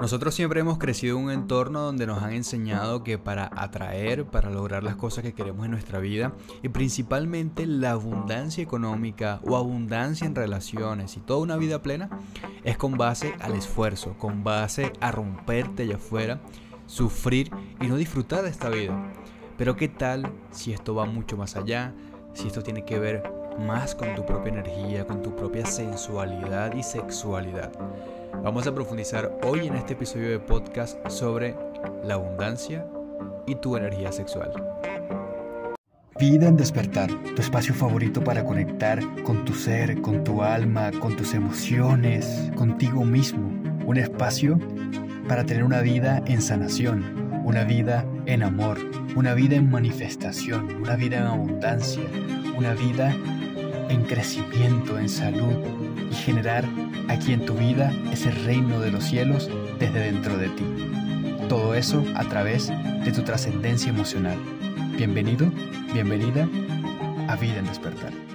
Nosotros siempre hemos crecido en un entorno donde nos han enseñado que para atraer, para lograr las cosas que queremos en nuestra vida, y principalmente la abundancia económica o abundancia en relaciones y toda una vida plena, es con base al esfuerzo, con base a romperte allá afuera, sufrir y no disfrutar de esta vida. Pero ¿qué tal si esto va mucho más allá? Si esto tiene que ver más con tu propia energía, con tu propia sensualidad y sexualidad. Vamos a profundizar hoy en este episodio de podcast sobre la abundancia y tu energía sexual. Vida en despertar, tu espacio favorito para conectar con tu ser, con tu alma, con tus emociones, contigo mismo. Un espacio para tener una vida en sanación, una vida en amor, una vida en manifestación, una vida en abundancia, una vida en crecimiento, en salud y generar aquí en tu vida ese reino de los cielos desde dentro de ti. Todo eso a través de tu trascendencia emocional. Bienvenido, bienvenida a Vida en Despertar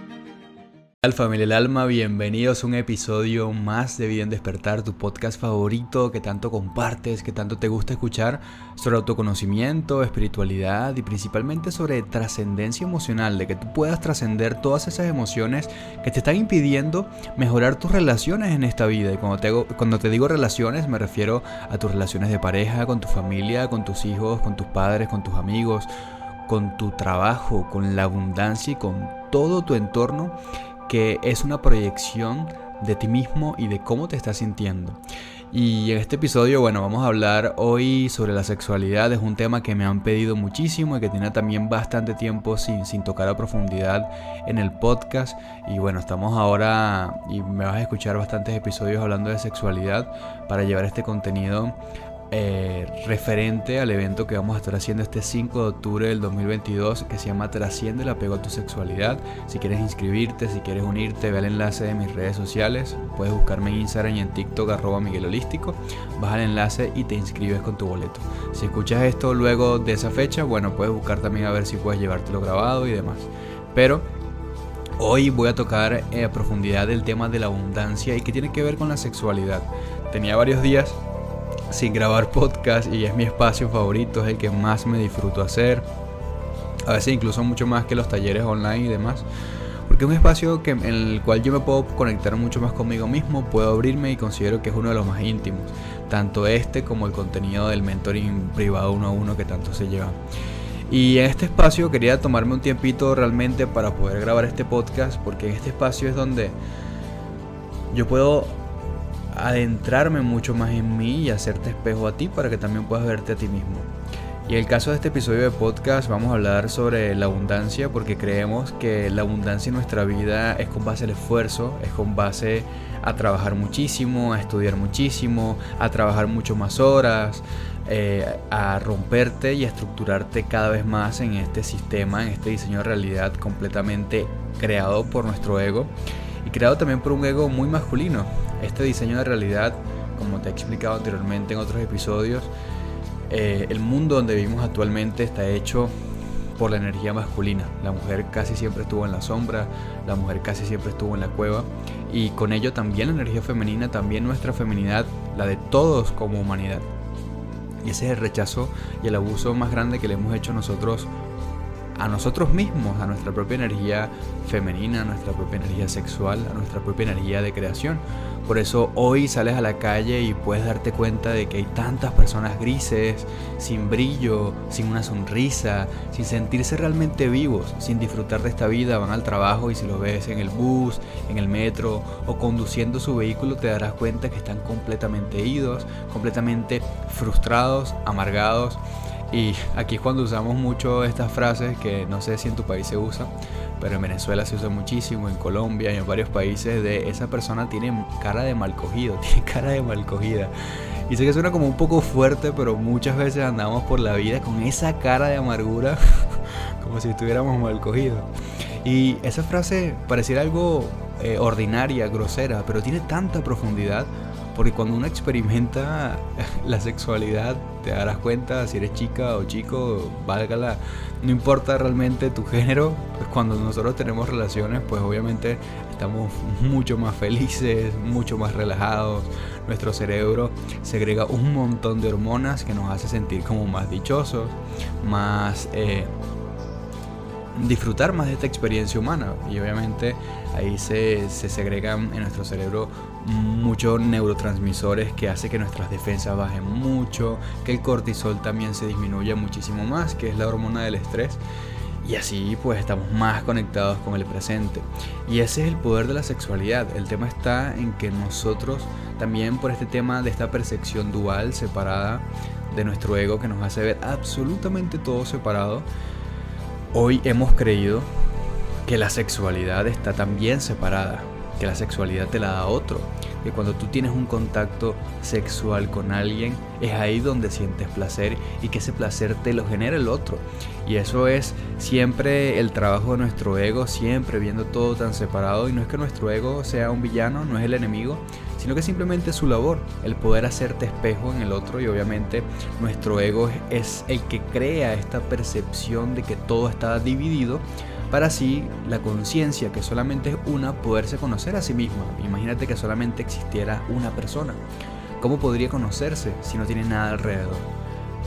familia del alma, bienvenidos a un episodio más de Vida en Despertar, tu podcast favorito que tanto compartes, que tanto te gusta escuchar sobre autoconocimiento, espiritualidad y principalmente sobre trascendencia emocional, de que tú puedas trascender todas esas emociones que te están impidiendo mejorar tus relaciones en esta vida. Y cuando te, cuando te digo relaciones me refiero a tus relaciones de pareja, con tu familia, con tus hijos, con tus padres, con tus amigos, con tu trabajo, con la abundancia y con todo tu entorno que es una proyección de ti mismo y de cómo te estás sintiendo. Y en este episodio, bueno, vamos a hablar hoy sobre la sexualidad. Es un tema que me han pedido muchísimo y que tiene también bastante tiempo sin, sin tocar a profundidad en el podcast. Y bueno, estamos ahora y me vas a escuchar bastantes episodios hablando de sexualidad para llevar este contenido eh, referente al evento que vamos a estar haciendo este 5 de octubre del 2022 que se llama Trasciende el apego a tu sexualidad. Si quieres inscribirte, si quieres unirte, ve al enlace de mis redes sociales. Puedes buscarme en Instagram y en TikTok arroba Miguel Holístico. Vas al enlace y te inscribes con tu boleto. Si escuchas esto luego de esa fecha, bueno, puedes buscar también a ver si puedes llevártelo grabado y demás. Pero Hoy voy a tocar eh, a profundidad el tema de la abundancia y que tiene que ver con la sexualidad. Tenía varios días sin grabar podcast y es mi espacio favorito, es el que más me disfruto hacer. A veces incluso mucho más que los talleres online y demás. Porque es un espacio en el cual yo me puedo conectar mucho más conmigo mismo, puedo abrirme y considero que es uno de los más íntimos. Tanto este como el contenido del mentoring privado uno a uno que tanto se lleva. Y en este espacio quería tomarme un tiempito realmente para poder grabar este podcast, porque en este espacio es donde yo puedo adentrarme mucho más en mí y hacerte espejo a ti para que también puedas verte a ti mismo. Y en el caso de este episodio de podcast vamos a hablar sobre la abundancia porque creemos que la abundancia en nuestra vida es con base al esfuerzo, es con base a trabajar muchísimo, a estudiar muchísimo, a trabajar mucho más horas, eh, a romperte y a estructurarte cada vez más en este sistema, en este diseño de realidad completamente creado por nuestro ego y creado también por un ego muy masculino. Este diseño de realidad, como te he explicado anteriormente en otros episodios, eh, el mundo donde vivimos actualmente está hecho por la energía masculina. La mujer casi siempre estuvo en la sombra, la mujer casi siempre estuvo en la cueva y con ello también la energía femenina, también nuestra feminidad, la de todos como humanidad. Y ese es el rechazo y el abuso más grande que le hemos hecho nosotros a nosotros mismos, a nuestra propia energía femenina, a nuestra propia energía sexual, a nuestra propia energía de creación. Por eso hoy sales a la calle y puedes darte cuenta de que hay tantas personas grises, sin brillo, sin una sonrisa, sin sentirse realmente vivos, sin disfrutar de esta vida. Van al trabajo y si los ves en el bus, en el metro o conduciendo su vehículo te darás cuenta que están completamente idos, completamente frustrados, amargados y aquí es cuando usamos mucho estas frases que no sé si en tu país se usa, pero en Venezuela se usa muchísimo, en Colombia y en varios países de esa persona tiene cara de mal cogido, tiene cara de mal cogida. Y sé que suena como un poco fuerte, pero muchas veces andamos por la vida con esa cara de amargura, como si estuviéramos mal cogidos. Y esa frase pareciera algo eh, ordinaria, grosera, pero tiene tanta profundidad Porque cuando uno experimenta la sexualidad, te darás cuenta si eres chica o chico, válgala, no importa realmente tu género, pues cuando nosotros tenemos relaciones, pues obviamente estamos mucho más felices, mucho más relajados. Nuestro cerebro segrega un montón de hormonas que nos hace sentir como más dichosos, más... Eh, disfrutar más de esta experiencia humana y obviamente ahí se, se segregan en nuestro cerebro muchos neurotransmisores que hace que nuestras defensas bajen mucho, que el cortisol también se disminuya muchísimo más, que es la hormona del estrés. Y así pues estamos más conectados con el presente. Y ese es el poder de la sexualidad. El tema está en que nosotros también por este tema de esta percepción dual, separada de nuestro ego, que nos hace ver absolutamente todo separado, hoy hemos creído que la sexualidad está también separada que la sexualidad te la da otro, que cuando tú tienes un contacto sexual con alguien es ahí donde sientes placer y que ese placer te lo genera el otro. Y eso es siempre el trabajo de nuestro ego, siempre viendo todo tan separado. Y no es que nuestro ego sea un villano, no es el enemigo, sino que simplemente es su labor, el poder hacerte espejo en el otro. Y obviamente nuestro ego es el que crea esta percepción de que todo está dividido para así la conciencia, que solamente es una, poderse conocer a sí misma. Imagínate que solamente existiera una persona. ¿Cómo podría conocerse si no tiene nada alrededor?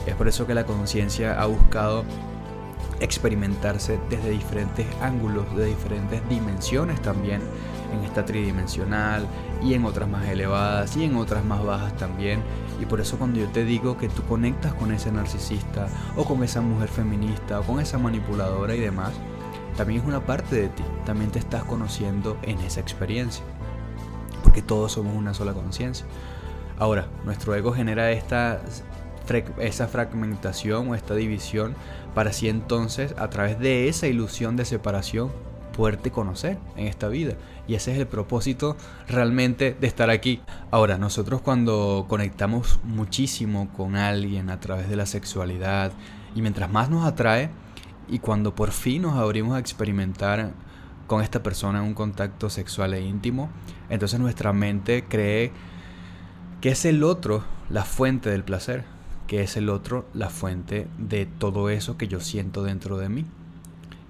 Es por eso que la conciencia ha buscado experimentarse desde diferentes ángulos, de diferentes dimensiones también, en esta tridimensional y en otras más elevadas y en otras más bajas también. Y por eso cuando yo te digo que tú conectas con ese narcisista o con esa mujer feminista o con esa manipuladora y demás, también es una parte de ti, también te estás conociendo en esa experiencia, porque todos somos una sola conciencia. Ahora, nuestro ego genera esta, esa fragmentación o esta división para así entonces, a través de esa ilusión de separación, poderte conocer en esta vida. Y ese es el propósito realmente de estar aquí. Ahora, nosotros cuando conectamos muchísimo con alguien a través de la sexualidad y mientras más nos atrae, y cuando por fin nos abrimos a experimentar con esta persona un contacto sexual e íntimo, entonces nuestra mente cree que es el otro la fuente del placer, que es el otro la fuente de todo eso que yo siento dentro de mí.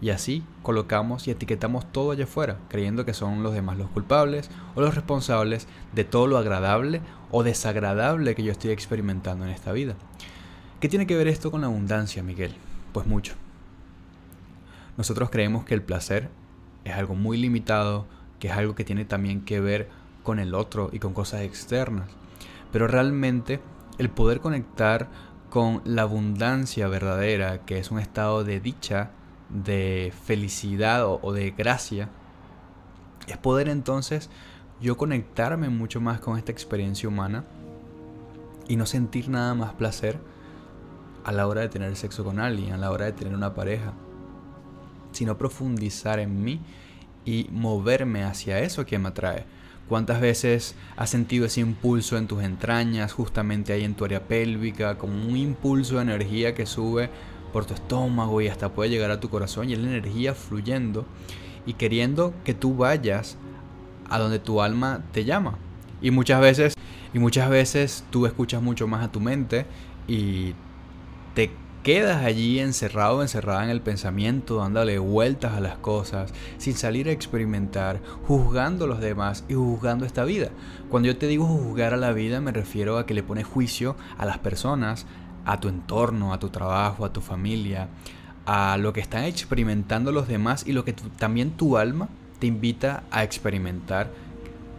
Y así colocamos y etiquetamos todo allá afuera, creyendo que son los demás los culpables o los responsables de todo lo agradable o desagradable que yo estoy experimentando en esta vida. ¿Qué tiene que ver esto con la abundancia, Miguel? Pues mucho. Nosotros creemos que el placer es algo muy limitado, que es algo que tiene también que ver con el otro y con cosas externas. Pero realmente el poder conectar con la abundancia verdadera, que es un estado de dicha, de felicidad o, de gracia, es poder entonces yo conectarme mucho más con esta experiencia humana y no sentir nada más placer a la hora de tener sexo con alguien, a la hora de tener una pareja sino profundizar en mí y moverme hacia eso que me atrae. ¿Cuántas veces has sentido ese impulso en tus entrañas, justamente ahí en tu área pélvica, como un impulso de energía que sube por tu estómago y hasta puede llegar a tu corazón y es la energía fluyendo y queriendo que tú vayas a donde tu alma te llama? Y muchas veces, y muchas veces tú escuchas mucho más a tu mente y te quedas allí encerrado, encerrada en el pensamiento, dándole vueltas a las cosas, sin salir a experimentar, juzgando a los demás y juzgando esta vida. Cuando yo te digo juzgar a la vida, me refiero a que le pones juicio a las personas, a tu entorno, a tu trabajo, a tu familia, a lo que están experimentando los demás y lo que también tu alma te invita a experimentar,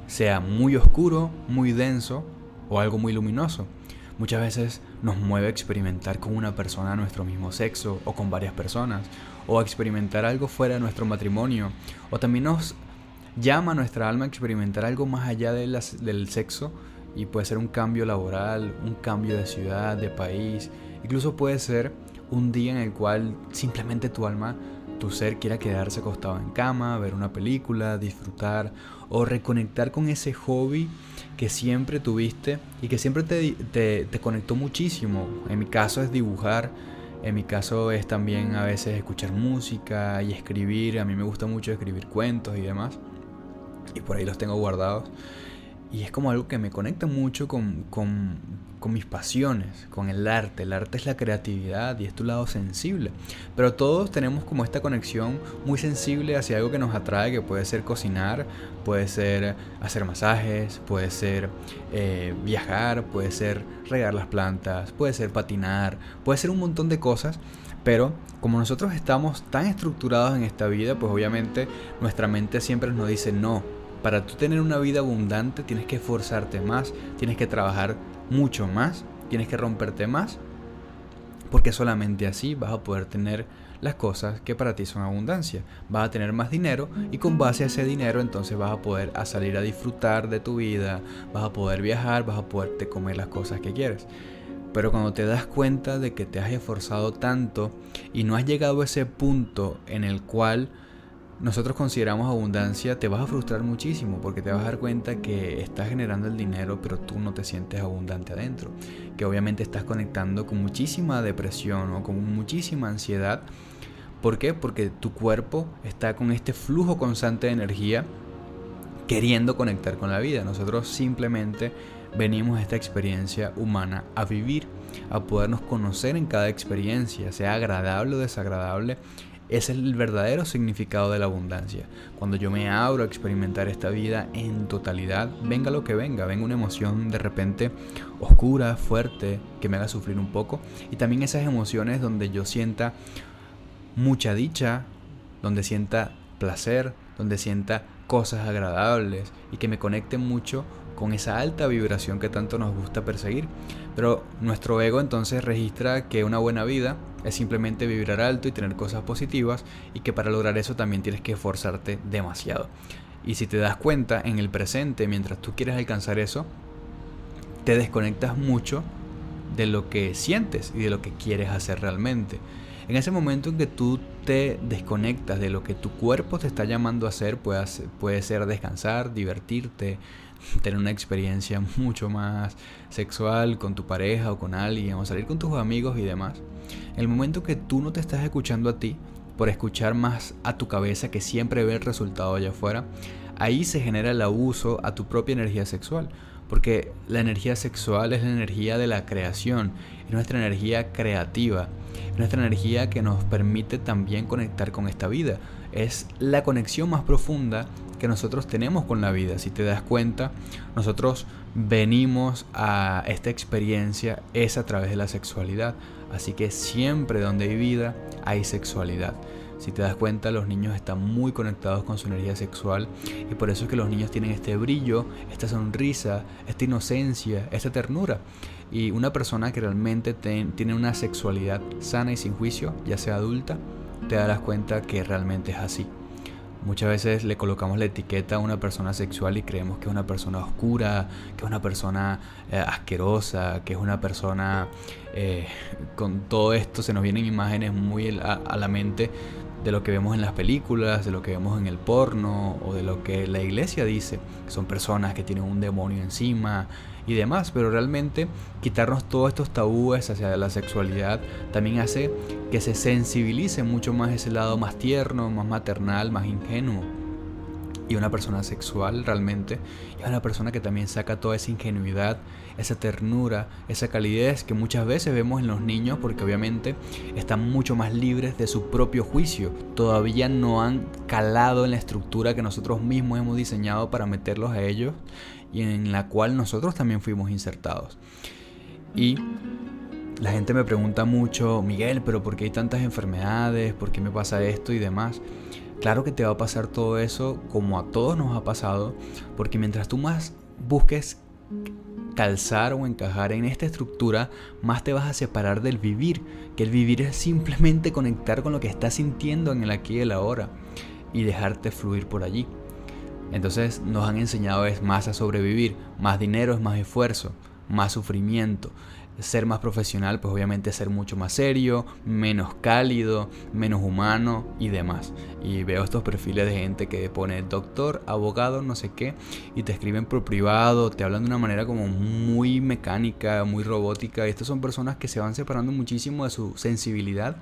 sea muy oscuro, muy denso o algo muy luminoso. Muchas veces nos mueve a experimentar con una persona de nuestro mismo sexo o con varias personas, o a experimentar algo fuera de nuestro matrimonio, o también nos llama a nuestra alma a experimentar algo más allá de del sexo, y puede ser un cambio laboral, un cambio de ciudad, de país, incluso puede ser un día en el cual simplemente tu alma, tu ser quiera quedarse acostado en cama, ver una película, disfrutar o reconectar con ese hobby que siempre tuviste y que siempre te, te, conectó muchísimo. En mi caso es dibujar, en mi caso es también a veces escuchar música y escribir. A mí me gusta mucho escribir cuentos y demás. Y por ahí los tengo guardados. y es como algo que me conecta mucho con, con, con, mis pasiones, con el arte. El arte es la creatividad y es tu lado sensible. Pero todos tenemos como esta conexión muy sensible hacia algo que nos atrae, que puede ser cocinar, puede ser hacer masajes, puede ser eh, viajar, puede ser regar las plantas, puede ser patinar, puede ser un montón de cosas. Pero como nosotros estamos tan estructurados en esta vida, pues obviamente nuestra mente siempre nos dice no para tú tener una vida abundante tienes que esforzarte más, tienes que trabajar mucho más, tienes que romperte más, porque solamente así vas a poder tener las cosas que para ti son abundancia. Vas a tener más dinero y con base a ese dinero entonces vas a poder a salir a disfrutar de tu vida, vas a poder viajar, vas a poderte comer las cosas que quieres. Pero cuando te das cuenta de que te has esforzado tanto y no has llegado a ese punto en el cual nosotros consideramos abundancia, te vas a frustrar muchísimo porque te vas a dar cuenta que estás generando el dinero, pero tú no te sientes abundante adentro. Que obviamente estás conectando con muchísima depresión o con muchísima ansiedad. ¿Por qué? Porque tu cuerpo está con este flujo constante de energía queriendo conectar con la vida. Nosotros simplemente venimos a esta experiencia humana a vivir, a podernos conocer en cada experiencia, sea agradable o desagradable es el verdadero significado de la abundancia. Cuando yo me abro a experimentar esta vida en totalidad, venga lo que venga, venga una emoción de repente oscura, fuerte, que me haga sufrir un poco. Y también esas emociones donde yo sienta mucha dicha, donde sienta placer, donde sienta cosas agradables y que me conecte mucho con esa alta vibración que tanto nos gusta perseguir. Pero nuestro ego entonces registra que una buena vida es simplemente vibrar alto y tener cosas positivas y que para lograr eso también tienes que esforzarte demasiado. Y si te das cuenta en el presente, mientras tú quieres alcanzar eso, te desconectas mucho de lo que sientes y de lo que quieres hacer realmente. En ese momento en que tú te desconectas de lo que tu cuerpo te está llamando a hacer, puede, puede ser descansar, divertirte, tener una experiencia mucho más sexual con tu pareja o con alguien, o salir con tus amigos y demás. El momento que tú no te estás escuchando a ti, por escuchar más a tu cabeza que siempre ve el resultado allá afuera, ahí se genera el abuso a tu propia energía sexual. Porque la energía sexual es la energía de la creación, es nuestra energía creativa, es nuestra energía que nos permite también conectar con esta vida. Es la conexión más profunda que nosotros tenemos con la vida. Si te das cuenta, nosotros venimos a esta experiencia es a través de la sexualidad. Así que siempre donde hay vida hay sexualidad. Si te das cuenta, los niños están muy conectados con su energía sexual y por eso es que los niños tienen este brillo, esta sonrisa, esta inocencia, esta ternura. Y una persona que realmente tiene una sexualidad sana y sin juicio, ya sea adulta, te darás cuenta que realmente es así. Muchas veces le colocamos la etiqueta a una persona sexual y creemos que es una persona oscura, que es una persona eh, asquerosa, que es una persona... Eh, con todo esto se nos vienen imágenes muy a, la mente de lo que vemos en las películas, de lo que vemos en el porno o de lo que la iglesia dice. Son personas que tienen un demonio encima y demás, pero realmente quitarnos todos estos tabúes hacia la sexualidad también hace que se sensibilice mucho más ese lado más tierno, más maternal, más ingenuo. Y una persona sexual realmente es una persona que también saca toda esa ingenuidad, esa ternura, esa calidez que muchas veces vemos en los niños porque obviamente están mucho más libres de su propio juicio. Todavía no han calado en la estructura que nosotros mismos hemos diseñado para meterlos a ellos y en la cual nosotros también fuimos insertados. Y la gente me pregunta mucho, Miguel, pero ¿por qué hay tantas enfermedades? ¿Por qué me pasa esto y demás? Claro que te va a pasar todo eso como a todos nos ha pasado, porque mientras tú más busques calzar o encajar en esta estructura, más te vas a separar del vivir, que el vivir es simplemente conectar con lo que estás sintiendo en el aquí y el ahora y dejarte fluir por allí. Entonces nos han enseñado es más a sobrevivir, más dinero es más esfuerzo, más sufrimiento, ser más profesional, pues obviamente ser mucho más serio, menos cálido, menos humano y demás. Y veo estos perfiles de gente que pone doctor, abogado, no sé qué, y te escriben por privado, te hablan de una manera como muy mecánica, muy robótica. Y estas son personas que se van separando muchísimo de su sensibilidad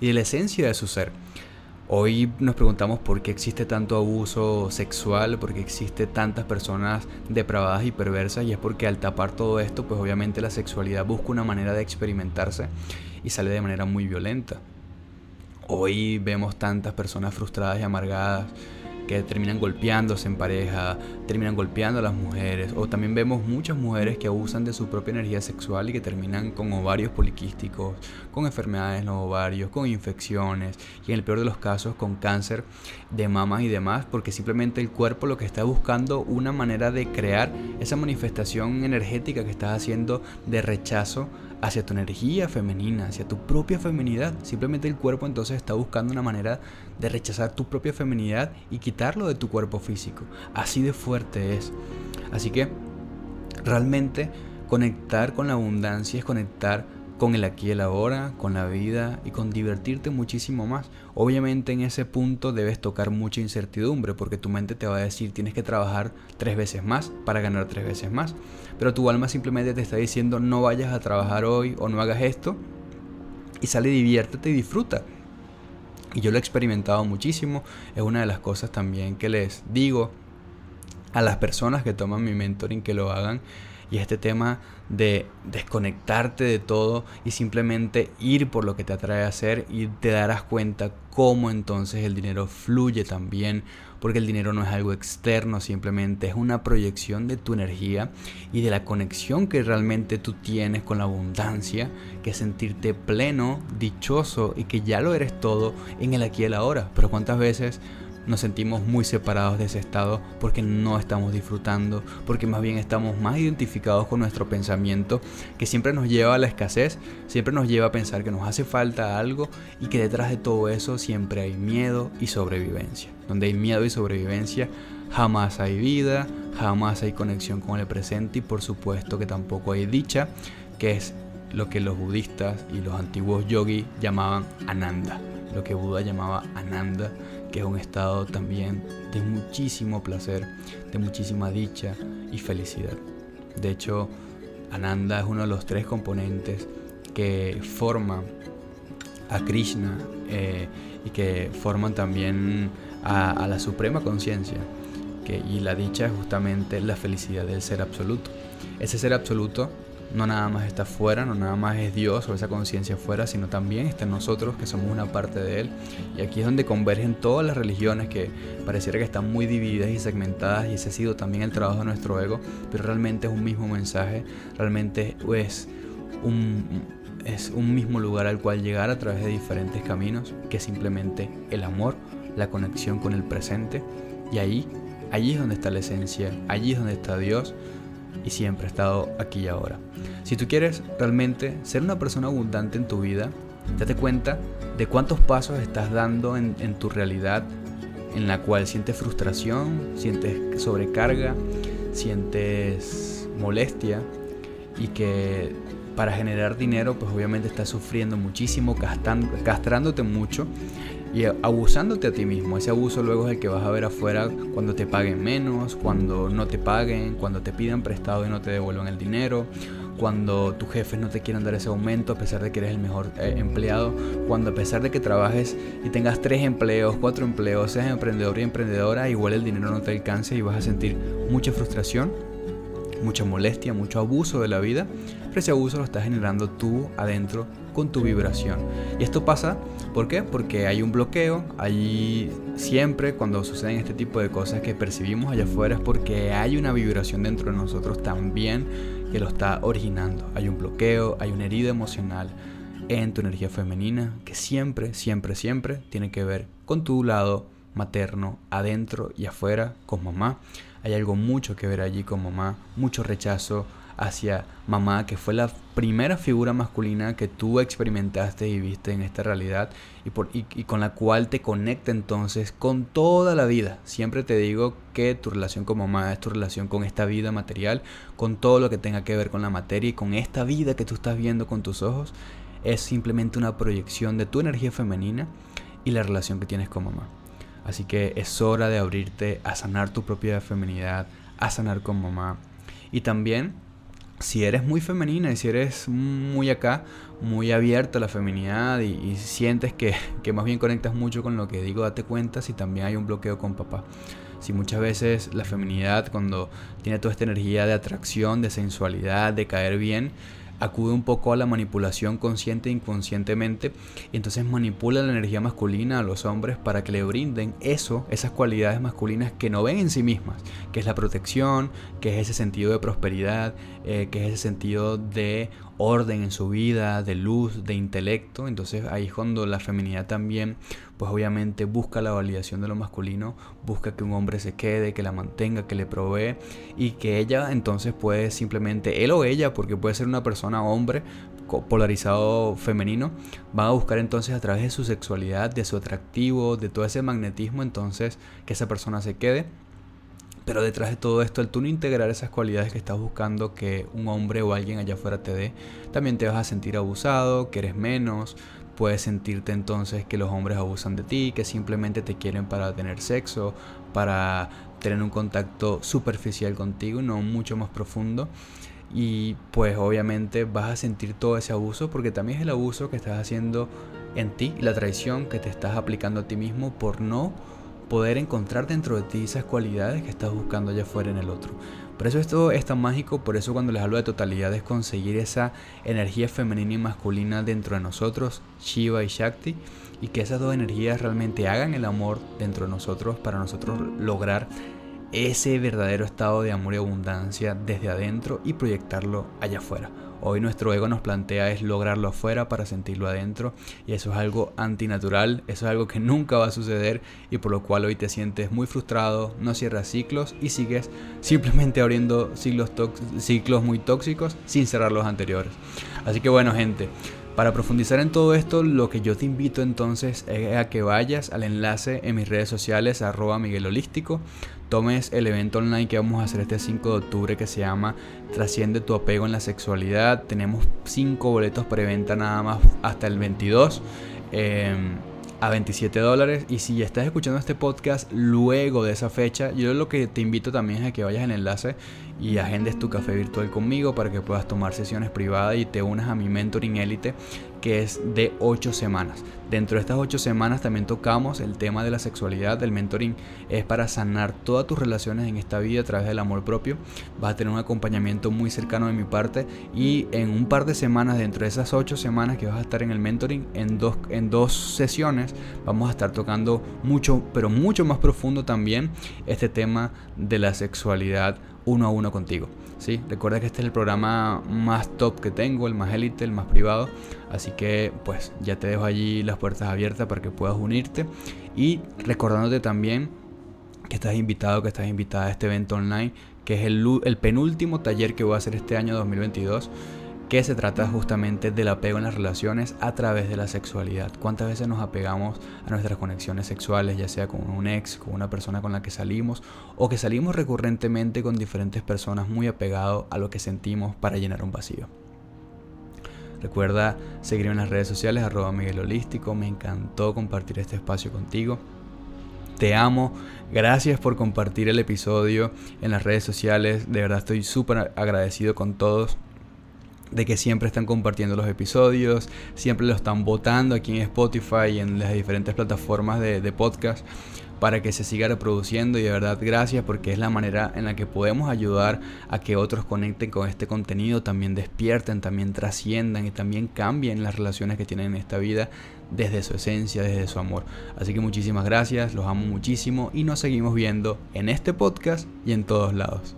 y de la esencia de su ser. Hoy nos preguntamos por qué existe tanto abuso sexual, por qué existe tantas personas depravadas y perversas y es porque al tapar todo esto, pues obviamente la sexualidad busca una manera de experimentarse y sale de manera muy violenta. Hoy vemos tantas personas frustradas y amargadas que terminan golpeándose en pareja, terminan golpeando a las mujeres, o también vemos muchas mujeres que abusan de su propia energía sexual y que terminan con ovarios poliquísticos, con enfermedades en los ovarios, con infecciones y en el peor de los casos con cáncer de mamas y demás, porque simplemente el cuerpo lo que está buscando una manera de crear esa manifestación energética que estás haciendo de rechazo hacia tu energía femenina, hacia tu propia feminidad. Simplemente el cuerpo entonces está buscando una manera de rechazar tu propia feminidad y quitarlo de tu cuerpo físico. Así de fuerte es. Así que realmente conectar con la abundancia es conectar con el aquí y el ahora, con la vida y con divertirte muchísimo más. Obviamente en ese punto debes tocar mucha incertidumbre porque tu mente te va a decir tienes que trabajar tres veces más para ganar tres veces más. Pero tu alma simplemente te está diciendo no vayas a trabajar hoy o no hagas esto y sale, diviértete y disfruta. Y yo lo he experimentado muchísimo. Es una de las cosas también que les digo a las personas que toman mi mentoring que lo hagan y este tema de desconectarte de todo y simplemente ir por lo que te atrae a hacer y te darás cuenta cómo entonces el dinero fluye también porque el dinero no es algo externo, simplemente es una proyección de tu energía y de la conexión que realmente tú tienes con la abundancia, que es sentirte pleno, dichoso y que ya lo eres todo en el aquí y el ahora. Pero cuántas veces nos sentimos muy separados de ese estado porque no estamos disfrutando, porque más bien estamos más identificados con nuestro pensamiento que siempre nos lleva a la escasez, siempre nos lleva a pensar que nos hace falta algo y que detrás de todo eso siempre hay miedo y sobrevivencia. Donde hay miedo y sobrevivencia jamás hay vida, jamás hay conexión con el presente y por supuesto que tampoco hay dicha, que es lo que los budistas y los antiguos yogis llamaban ananda, lo que Buda llamaba ananda es un estado también de muchísimo placer, de muchísima dicha y felicidad. De hecho, Ananda es uno de los tres componentes que forman a Krishna eh, y que forman también a, la suprema conciencia. Y la dicha es justamente la felicidad del ser absoluto. Ese ser absoluto no nada más está fuera, no nada más es Dios o esa conciencia fuera, sino también está en nosotros que somos una parte de Él. Y aquí es donde convergen todas las religiones que pareciera que están muy divididas y segmentadas y ese ha sido también el trabajo de nuestro ego, pero realmente es un mismo mensaje, realmente es un, es un mismo lugar al cual llegar a través de diferentes caminos, que es simplemente el amor, la conexión con el presente y ahí, allí es donde está la esencia, allí es donde está Dios y siempre ha estado aquí y ahora. Si tú quieres realmente ser una persona abundante en tu vida, date cuenta de cuántos pasos estás dando en, tu realidad en la cual sientes frustración, sientes sobrecarga, sientes molestia y que para generar dinero pues obviamente estás sufriendo muchísimo, castrándote mucho y abusándote a ti mismo. Ese abuso luego es el que vas a ver afuera cuando te paguen menos, cuando no te paguen, cuando te pidan prestado y no te devuelvan el dinero, cuando tus jefes no te quieran dar ese aumento a pesar de que eres el mejor eh, empleado, cuando a pesar de que trabajes y tengas tres empleos, cuatro empleos, seas emprendedor y emprendedora, igual el dinero no te alcance y vas a sentir mucha frustración, mucha molestia, mucho abuso de la vida, pero ese abuso lo estás generando tú adentro con tu vibración. Y esto pasa, ¿por qué? Porque hay un bloqueo, allí siempre cuando suceden este tipo de cosas que percibimos allá afuera es porque hay una vibración dentro de nosotros también que lo está originando. Hay un bloqueo, hay una herida emocional en tu energía femenina que siempre, siempre, siempre tiene que ver con tu lado materno, adentro y afuera, con mamá. Hay algo mucho que ver allí con mamá, mucho rechazo, hacia mamá, que fue la primera figura masculina que tú experimentaste y viste en esta realidad y, por, y, con la cual te conecta entonces con toda la vida. Siempre te digo que tu relación con mamá es tu relación con esta vida material, con todo lo que tenga que ver con la materia y con esta vida que tú estás viendo con tus ojos. Es simplemente una proyección de tu energía femenina y la relación que tienes con mamá. Así que es hora de abrirte a sanar tu propia feminidad, a sanar con mamá. Y también si eres muy femenina y si eres muy acá, muy abierta a la feminidad y, sientes que, que, más bien conectas mucho con lo que digo, date cuenta si también hay un bloqueo con papá. Si muchas veces la feminidad cuando tiene toda esta energía de atracción, de sensualidad, de caer bien, acude un poco a la manipulación consciente e inconscientemente y entonces manipula la energía masculina a los hombres para que le brinden eso, esas cualidades masculinas que no ven en sí mismas, que es la protección, que es ese sentido de prosperidad, eh, que es ese sentido de orden en su vida, de luz, de intelecto. Entonces ahí es cuando la feminidad también, pues obviamente busca la validación de lo masculino, busca que un hombre se quede, que la mantenga, que le provee y que ella entonces puede simplemente, él o ella, porque puede ser una persona hombre polarizado femenino, van a buscar entonces a través de su sexualidad, de su atractivo, de todo ese magnetismo, entonces que esa persona se quede pero detrás de todo esto, el tú no integrar esas cualidades que estás buscando que un hombre o alguien allá afuera te dé, también te vas a sentir abusado, que eres menos, puedes sentirte entonces que los hombres abusan de ti, que simplemente te quieren para tener sexo, para tener un contacto superficial contigo, no mucho más profundo. Y pues obviamente vas a sentir todo ese abuso porque también es el abuso que estás haciendo en ti la traición que te estás aplicando a ti mismo por no poder encontrar dentro de ti esas cualidades que estás buscando allá afuera en el otro. Por eso esto es tan mágico, por eso cuando les hablo de totalidad es conseguir esa energía femenina y masculina dentro de nosotros, Shiva y Shakti, y que esas dos energías realmente hagan el amor dentro de nosotros para nosotros lograr ese verdadero estado de amor y abundancia desde adentro y proyectarlo allá afuera. Hoy nuestro ego nos plantea es lograrlo afuera para sentirlo adentro y eso es algo antinatural, eso es algo que nunca va a suceder y por lo cual hoy te sientes muy frustrado, no cierras ciclos y sigues simplemente abriendo ciclos, ciclos muy tóxicos sin cerrar los anteriores. Así que bueno gente, para profundizar en todo esto, lo que yo te invito entonces es a que vayas al enlace en mis redes sociales, arroba Miguel Holístico, tomes el evento online que vamos a hacer este 5 de octubre que se llama Trasciende tu apego en la sexualidad. Tenemos 5 boletos preventa nada más hasta el 22. Em, a 27 dólares y si estás escuchando este podcast luego de esa fecha yo lo que te invito también es a que vayas al enlace y agendes tu café virtual conmigo para que puedas tomar sesiones privadas y te unas a mi mentoring élite que es de 8 semanas. Dentro de estas 8 semanas también tocamos el tema de la sexualidad. El mentoring es para sanar todas tus relaciones en esta vida a través del amor propio. Vas a tener un acompañamiento muy cercano de mi parte y en un par de semanas, dentro de esas 8 semanas que vas a estar en el mentoring, en dos, en dos sesiones vamos a estar tocando mucho, pero mucho más profundo también este tema de la sexualidad uno a uno contigo. ¿sí? Recuerda que este es el programa más top que tengo, el más élite, el más privado. Así que pues ya te dejo allí las puertas abiertas para que puedas unirte. Y recordándote también que estás invitado, que estás invitada a este evento online, que es el, el penúltimo taller que voy a hacer este año 2022 que se trata justamente del apego en las relaciones a través de la sexualidad. ¿Cuántas veces nos apegamos a nuestras conexiones sexuales, ya sea con un ex, con una persona con la que salimos, o que salimos recurrentemente con diferentes personas muy apegados a lo que sentimos para llenar un vacío? Recuerda seguirme en las redes sociales, arroba Miguel Holístico. Me encantó compartir este espacio contigo. Te amo. Gracias por compartir el episodio en las redes sociales. De verdad estoy súper agradecido con todos de que siempre están compartiendo los episodios, siempre lo están votando aquí en Spotify y en las diferentes plataformas de, de, podcast para que se siga reproduciendo y de verdad gracias porque es la manera en la que podemos ayudar a que otros conecten con este contenido, también despierten, también trasciendan y también cambien las relaciones que tienen en esta vida desde su esencia, desde su amor. Así que muchísimas gracias, los amo muchísimo y nos seguimos viendo en este podcast y en todos lados.